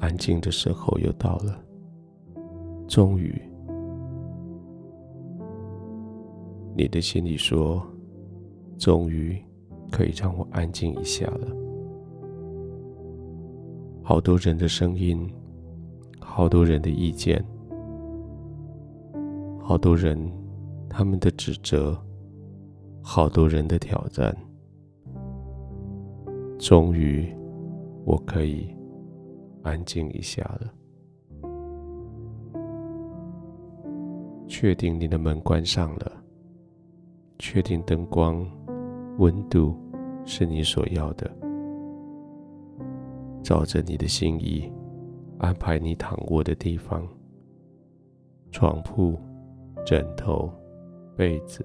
安静的时候又到了。终于，你的心里说：“终于可以让我安静一下了。”好多人的声音，好多人的意见，好多人他们的指责，好多人的挑战。终于，我可以安静一下了。确定你的门关上了，确定灯光、温度是你所要的，照着你的心意安排你躺卧的地方，床铺、枕头、被子。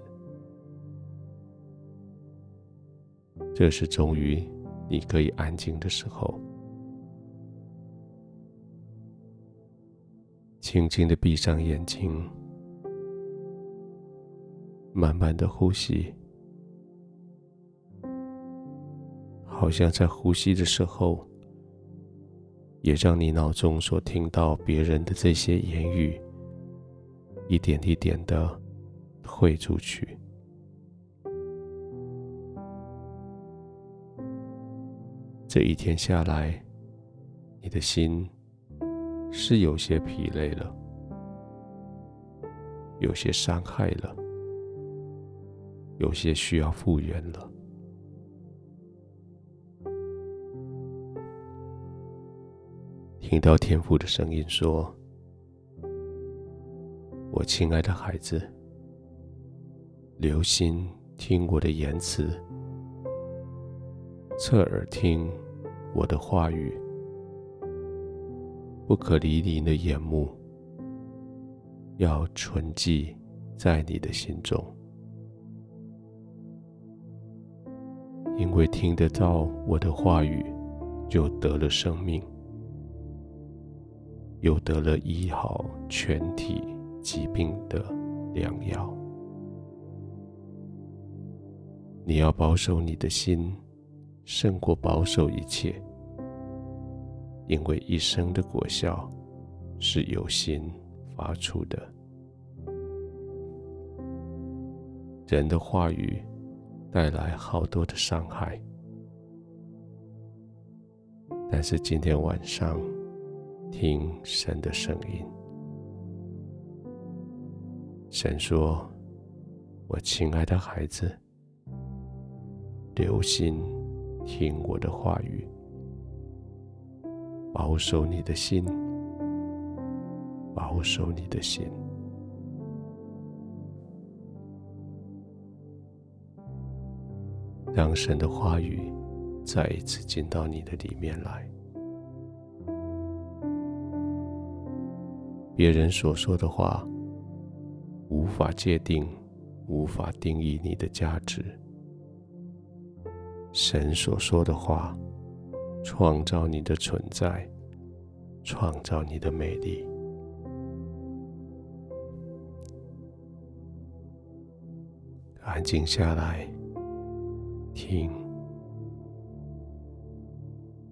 这是终于你可以安静的时候，轻轻的闭上眼睛。慢慢的呼吸，好像在呼吸的时候，也让你脑中所听到别人的这些言语，一点一点的汇出去。这一天下来，你的心是有些疲累了，有些伤害了。有些需要复原了。听到天父的声音说：“我亲爱的孩子，留心听我的言辞，侧耳听我的话语，不可离你的眼目，要存记在你的心中。”因为听得到我的话语，就得了生命，又得了医好全体疾病的良药。你要保守你的心，胜过保守一切，因为一生的果效是由心发出的。人的话语。带来好多的伤害，但是今天晚上听神的声音，神说：“我亲爱的孩子，留心听我的话语，保守你的心，保守你的心。”让神的话语再一次进到你的里面来。别人所说的话无法界定，无法定义你的价值。神所说的话创造你的存在，创造你的美丽。安静下来。听，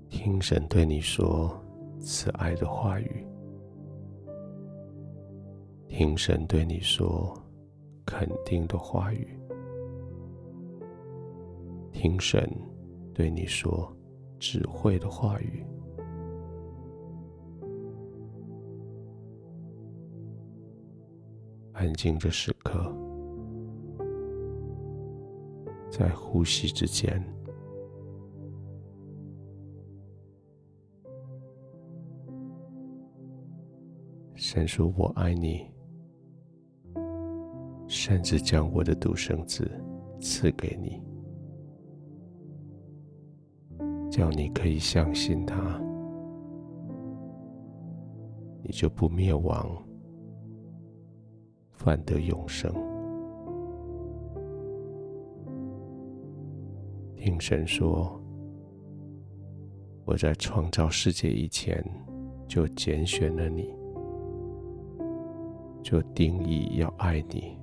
听神对你说慈爱的话语；听神对你说肯定的话语；听神对你说智慧的话语。安静的时刻。在呼吸之间，神说：“我爱你，甚至将我的独生子赐给你，叫你可以相信他，你就不灭亡，反得永生。”听神说：“我在创造世界以前，就拣选了你，就定义要爱你，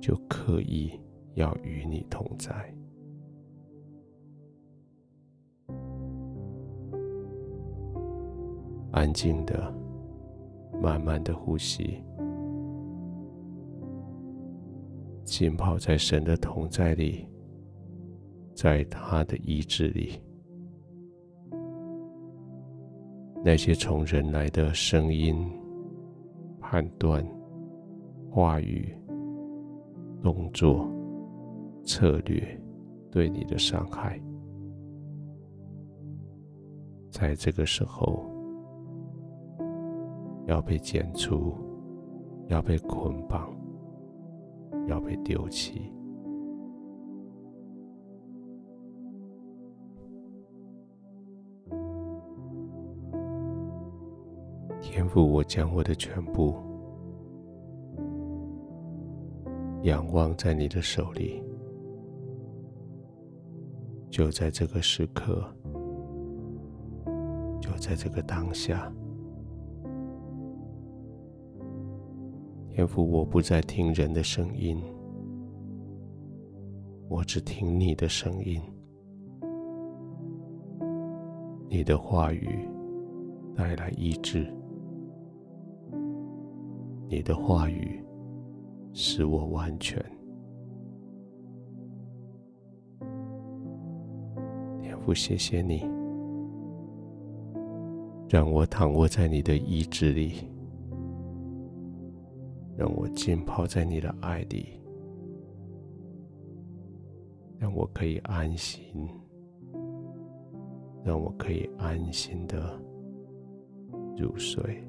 就刻意要与你同在。安静的、慢慢的呼吸，浸泡在神的同在里，在他的医治里。那些从人来的声音、判断、话语、动作、策略对你的伤害，在这个时候要被剪除，要被捆绑，要被丢弃。天父，我将我的全部仰望在你的手里，就在这个时刻，就在这个当下。天父，我不再听人的声音，我只听你的声音。你的话语带来医治。你的话语使我完全。天父，谢谢你，让我躺卧在你的医治里，让我浸泡在你的爱里，让我可以安心，让我可以安心的入睡。